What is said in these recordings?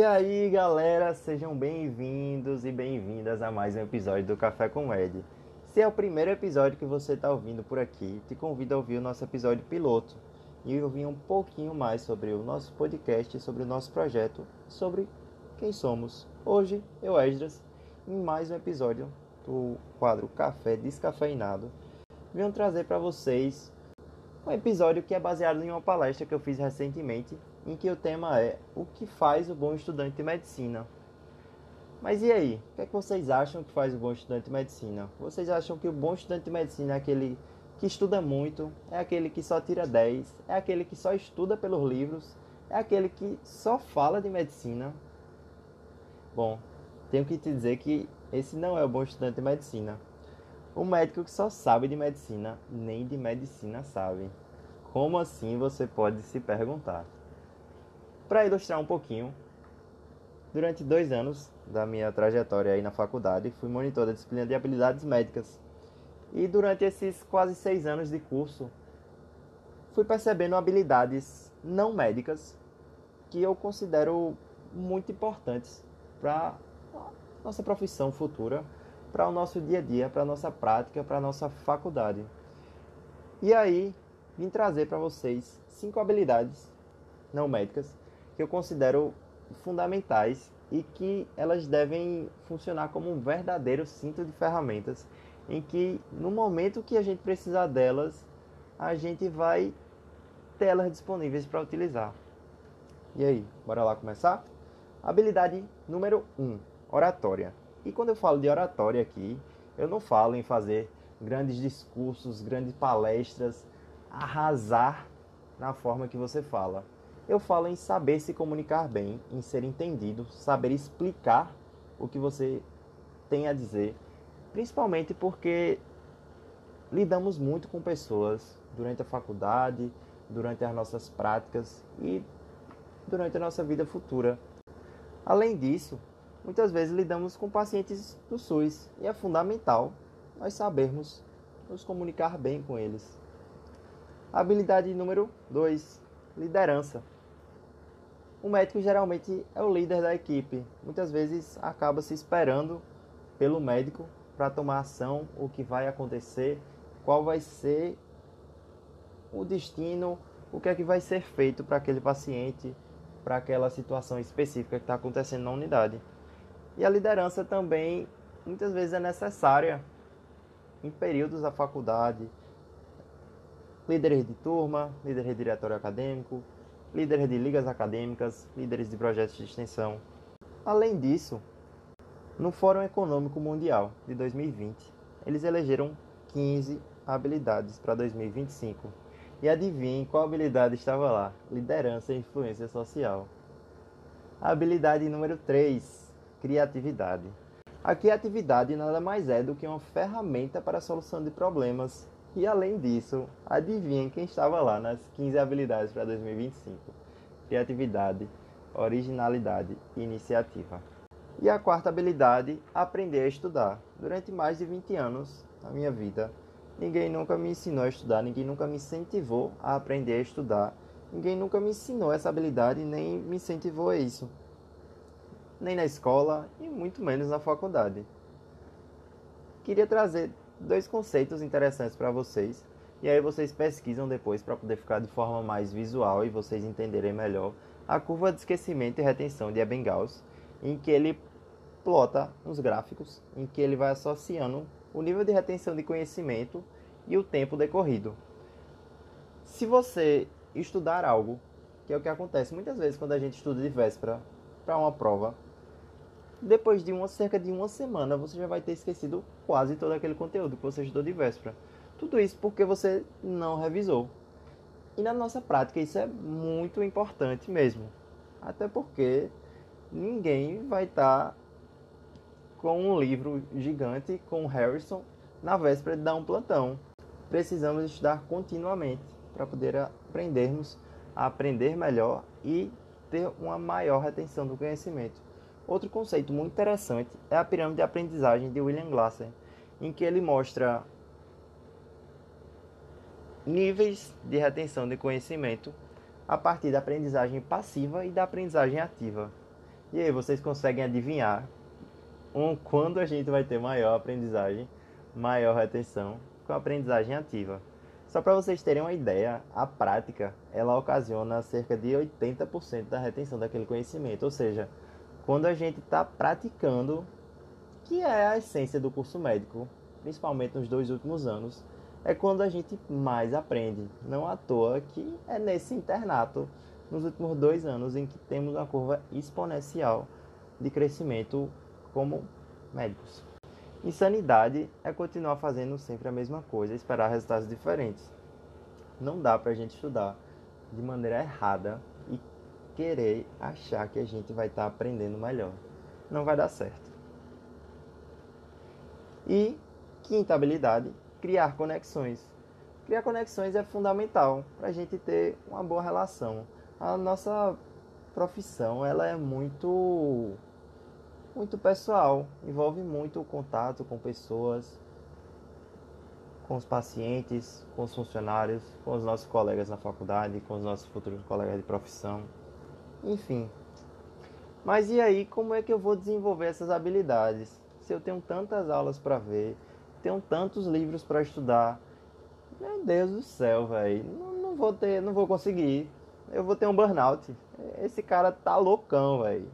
E aí, galera, sejam bem-vindos e bem-vindas a mais um episódio do Café com Ed. Se é o primeiro episódio que você está ouvindo por aqui, te convido a ouvir o nosso episódio piloto e ouvir um pouquinho mais sobre o nosso podcast, sobre o nosso projeto, sobre quem somos. Hoje, eu, Esdras, em mais um episódio do quadro Café Descafeinado, venho trazer para vocês um episódio que é baseado em uma palestra que eu fiz recentemente, em que o tema é o que faz o bom estudante de medicina. Mas e aí? O que, é que vocês acham que faz o bom estudante de medicina? Vocês acham que o bom estudante de medicina é aquele que estuda muito, é aquele que só tira 10, é aquele que só estuda pelos livros, é aquele que só fala de medicina? Bom, tenho que te dizer que esse não é o bom estudante de medicina. O médico que só sabe de medicina, nem de medicina sabe. Como assim você pode se perguntar? Para ilustrar um pouquinho, durante dois anos da minha trajetória aí na faculdade, fui monitor da disciplina de habilidades médicas. E durante esses quase seis anos de curso, fui percebendo habilidades não médicas que eu considero muito importantes para nossa profissão futura, para o nosso dia a dia, para a nossa prática, para a nossa faculdade. E aí, vim trazer para vocês cinco habilidades não médicas que eu considero fundamentais e que elas devem funcionar como um verdadeiro cinto de ferramentas em que no momento que a gente precisar delas, a gente vai ter elas disponíveis para utilizar. E aí, bora lá começar? Habilidade número 1, um, oratória. E quando eu falo de oratória aqui, eu não falo em fazer grandes discursos, grandes palestras, arrasar na forma que você fala. Eu falo em saber se comunicar bem, em ser entendido, saber explicar o que você tem a dizer, principalmente porque lidamos muito com pessoas durante a faculdade, durante as nossas práticas e durante a nossa vida futura. Além disso, muitas vezes lidamos com pacientes do SUS e é fundamental nós sabermos nos comunicar bem com eles. Habilidade número 2: liderança. O médico geralmente é o líder da equipe. Muitas vezes acaba se esperando pelo médico para tomar ação, o que vai acontecer, qual vai ser o destino, o que é que vai ser feito para aquele paciente, para aquela situação específica que está acontecendo na unidade. E a liderança também muitas vezes é necessária em períodos da faculdade. Líderes de turma, líderes de diretório acadêmico, líderes de ligas acadêmicas, líderes de projetos de extensão. Além disso, no Fórum Econômico Mundial de 2020, eles elegeram 15 habilidades para 2025. E adivinhem qual habilidade estava lá? Liderança e influência social. Habilidade número 3, criatividade. A criatividade nada mais é do que uma ferramenta para a solução de problemas. E além disso, adivinhem quem estava lá nas 15 habilidades para 2025? Criatividade, originalidade e iniciativa. E a quarta habilidade, aprender a estudar. Durante mais de 20 anos na minha vida, ninguém nunca me ensinou a estudar, ninguém nunca me incentivou a aprender a estudar, ninguém nunca me ensinou essa habilidade nem me incentivou a isso nem na escola e muito menos na faculdade. Queria trazer dois conceitos interessantes para vocês e aí vocês pesquisam depois para poder ficar de forma mais visual e vocês entenderem melhor a curva de esquecimento e retenção de Ebbinghaus, em que ele plota uns gráficos em que ele vai associando o nível de retenção de conhecimento e o tempo decorrido. Se você estudar algo, que é o que acontece muitas vezes quando a gente estuda de véspera para uma prova, depois de uma, cerca de uma semana, você já vai ter esquecido quase todo aquele conteúdo que você estudou de véspera. Tudo isso porque você não revisou. E na nossa prática isso é muito importante mesmo. Até porque ninguém vai estar tá com um livro gigante com Harrison na véspera de dar um plantão. Precisamos estudar continuamente para poder aprendermos a aprender melhor e ter uma maior retenção do conhecimento. Outro conceito muito interessante é a pirâmide de aprendizagem de William Glasser, em que ele mostra níveis de retenção de conhecimento a partir da aprendizagem passiva e da aprendizagem ativa. E aí, vocês conseguem adivinhar um, quando a gente vai ter maior aprendizagem, maior retenção com a aprendizagem ativa? Só para vocês terem uma ideia, a prática ela ocasiona cerca de 80% da retenção daquele conhecimento. Ou seja, quando a gente está praticando, que é a essência do curso médico, principalmente nos dois últimos anos, é quando a gente mais aprende. Não à toa que é nesse internato, nos últimos dois anos, em que temos uma curva exponencial de crescimento como médicos. Insanidade é continuar fazendo sempre a mesma coisa, esperar resultados diferentes. Não dá para a gente estudar de maneira errada querer achar que a gente vai estar tá aprendendo melhor. Não vai dar certo. E quinta habilidade, criar conexões. Criar conexões é fundamental para a gente ter uma boa relação. A nossa profissão ela é muito muito pessoal, envolve muito o contato com pessoas, com os pacientes, com os funcionários, com os nossos colegas na faculdade, com os nossos futuros colegas de profissão, enfim. Mas e aí, como é que eu vou desenvolver essas habilidades? Se eu tenho tantas aulas para ver, tenho tantos livros para estudar, meu Deus do céu, velho, não, não vou ter, não vou conseguir. Eu vou ter um burnout. Esse cara tá loucão, velho.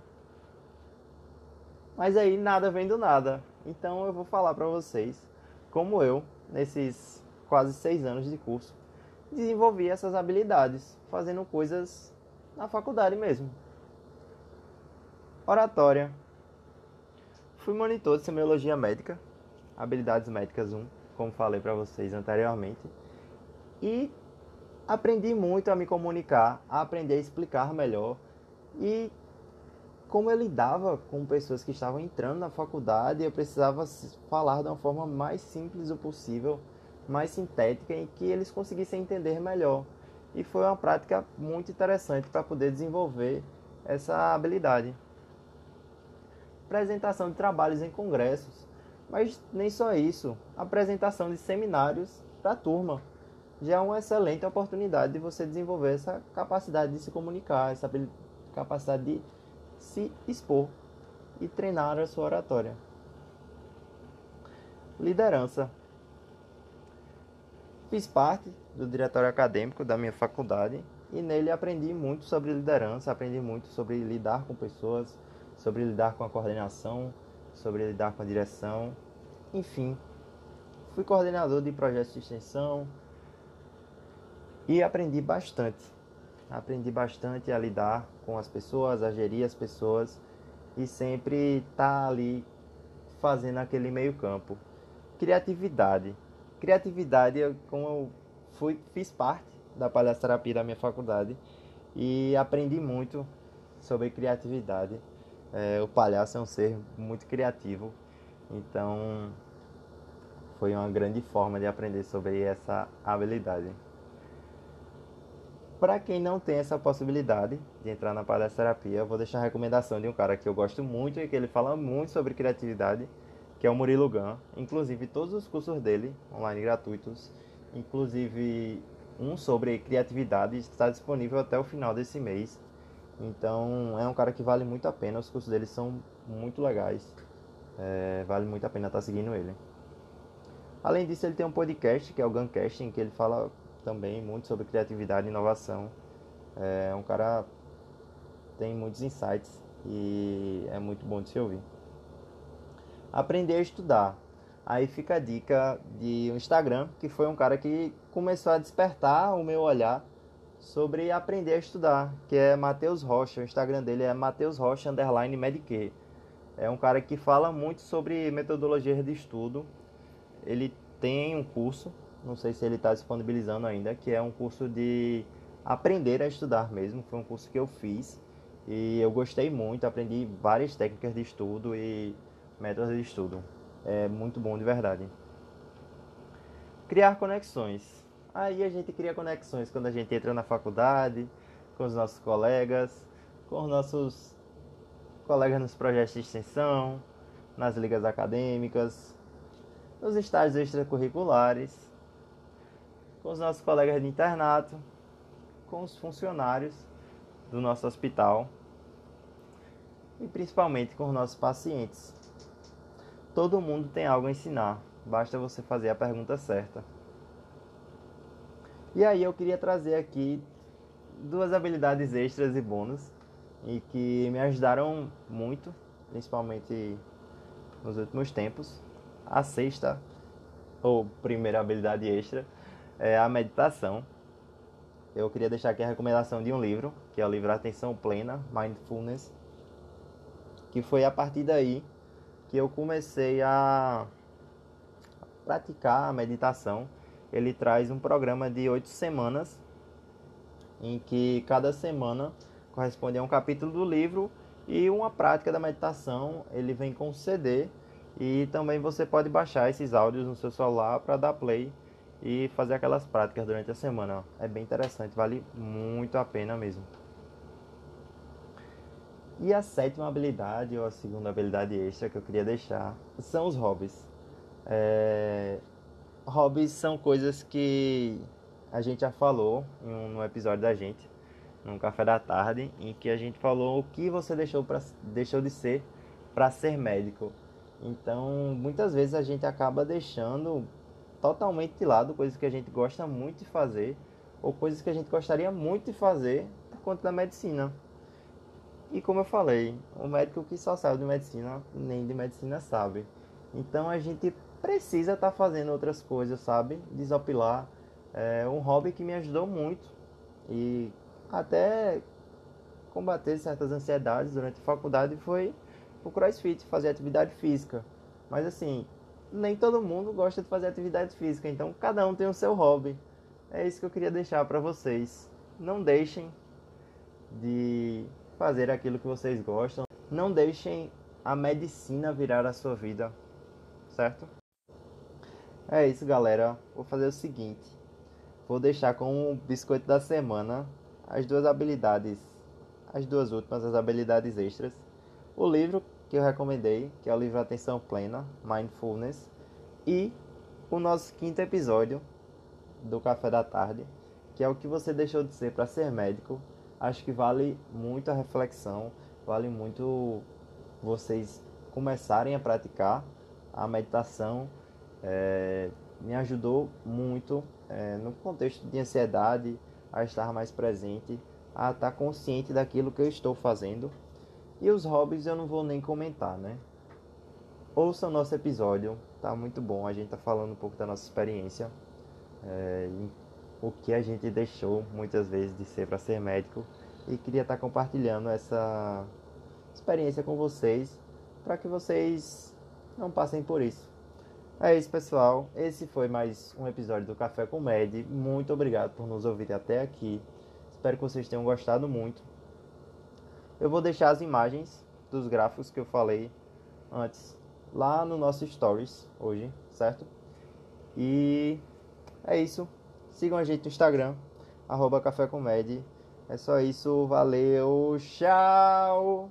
Mas aí nada vem do nada. Então eu vou falar para vocês como eu, nesses quase seis anos de curso, desenvolvi essas habilidades, fazendo coisas na faculdade mesmo. Oratória. Fui monitor de semiologia médica, habilidades médicas 1, como falei para vocês anteriormente. E aprendi muito a me comunicar, a aprender a explicar melhor e como eu lidava com pessoas que estavam entrando na faculdade, eu precisava falar de uma forma mais simples o possível, mais sintética, em que eles conseguissem entender melhor. E foi uma prática muito interessante para poder desenvolver essa habilidade. Apresentação de trabalhos em congressos, mas nem só isso, apresentação de seminários para a turma. Já é uma excelente oportunidade de você desenvolver essa capacidade de se comunicar, essa capacidade de se expor e treinar a sua oratória. Liderança. Fiz parte do diretório acadêmico da minha faculdade e nele aprendi muito sobre liderança, aprendi muito sobre lidar com pessoas, sobre lidar com a coordenação, sobre lidar com a direção, enfim. Fui coordenador de projetos de extensão e aprendi bastante aprendi bastante a lidar com as pessoas, a gerir as pessoas e sempre estar tá ali fazendo aquele meio campo. Criatividade. Criatividade, eu, como eu fui, fiz parte da palhaçoterapia da minha faculdade e aprendi muito sobre criatividade. É, o palhaço é um ser muito criativo, então foi uma grande forma de aprender sobre essa habilidade. Para quem não tem essa possibilidade de entrar na palestra-terapia, eu vou deixar a recomendação de um cara que eu gosto muito e que ele fala muito sobre criatividade, que é o Murilo Gun. Inclusive, todos os cursos dele, online gratuitos, inclusive um sobre criatividade, está disponível até o final desse mês. Então, é um cara que vale muito a pena. Os cursos dele são muito legais. É, vale muito a pena estar seguindo ele. Além disso, ele tem um podcast que é o Guncast, em que ele fala também muito sobre criatividade e inovação. É um cara tem muitos insights e é muito bom de se ouvir. Aprender a estudar. Aí fica a dica de um Instagram, que foi um cara que começou a despertar o meu olhar sobre aprender a estudar, que é Matheus Rocha. O Instagram dele é Matheus Rocha underline Medique. É um cara que fala muito sobre metodologias de estudo. Ele tem um curso não sei se ele está disponibilizando ainda, que é um curso de aprender a estudar mesmo. Foi um curso que eu fiz e eu gostei muito, aprendi várias técnicas de estudo e métodos de estudo. É muito bom de verdade. Criar conexões. Aí a gente cria conexões quando a gente entra na faculdade, com os nossos colegas, com os nossos colegas nos projetos de extensão, nas ligas acadêmicas, nos estágios extracurriculares com os nossos colegas de internato, com os funcionários do nosso hospital. e principalmente com os nossos pacientes. Todo mundo tem algo a ensinar, basta você fazer a pergunta certa. E aí eu queria trazer aqui duas habilidades extras e bônus e que me ajudaram muito, principalmente nos últimos tempos. A sexta ou primeira habilidade extra é a meditação. Eu queria deixar aqui a recomendação de um livro, que é o livro Atenção Plena, Mindfulness, que foi a partir daí que eu comecei a praticar a meditação. Ele traz um programa de oito semanas, em que cada semana corresponde a um capítulo do livro e uma prática da meditação. Ele vem com CD e também você pode baixar esses áudios no seu celular para dar play e fazer aquelas práticas durante a semana. É bem interessante, vale muito a pena mesmo. E a sétima habilidade, ou a segunda habilidade extra que eu queria deixar, são os hobbies. É... Hobbies são coisas que a gente já falou em um, episódio da gente, no café da tarde, em que a gente falou o que você deixou, pra, deixou de ser para ser médico. Então, muitas vezes a gente acaba deixando totalmente de lado coisas que a gente gosta muito de fazer ou coisas que a gente gostaria muito de fazer por conta da medicina. E como eu falei, o médico que só sabe de medicina, nem de medicina sabe. Então a gente precisa estar tá fazendo outras coisas, sabe? Desopilar. É um hobby que me ajudou muito e até combater certas ansiedades durante a faculdade foi o crossfit, fazer atividade física. Mas assim, nem todo mundo gosta de fazer atividade física, então cada um tem o seu hobby. É isso que eu queria deixar para vocês. Não deixem de fazer aquilo que vocês gostam. Não deixem a medicina virar a sua vida, certo? É isso, galera. Vou fazer o seguinte: vou deixar como biscoito da semana as duas habilidades, as duas últimas, as habilidades extras. O livro que eu recomendei, que é o livro Atenção Plena, Mindfulness, e o nosso quinto episódio do Café da Tarde, que é o que você deixou de ser para ser médico. Acho que vale muito a reflexão, vale muito vocês começarem a praticar a meditação. É, me ajudou muito é, no contexto de ansiedade, a estar mais presente, a estar consciente daquilo que eu estou fazendo e os hobbies eu não vou nem comentar, né? Ouça o nosso episódio, tá muito bom. A gente tá falando um pouco da nossa experiência, é, o que a gente deixou muitas vezes de ser para ser médico e queria estar tá compartilhando essa experiência com vocês para que vocês não passem por isso. É isso, pessoal. Esse foi mais um episódio do Café com Med. Muito obrigado por nos ouvir até aqui. Espero que vocês tenham gostado muito. Eu vou deixar as imagens dos gráficos que eu falei antes lá no nosso Stories hoje, certo? E é isso. Sigam a gente no Instagram, arroba Café É só isso, valeu, tchau!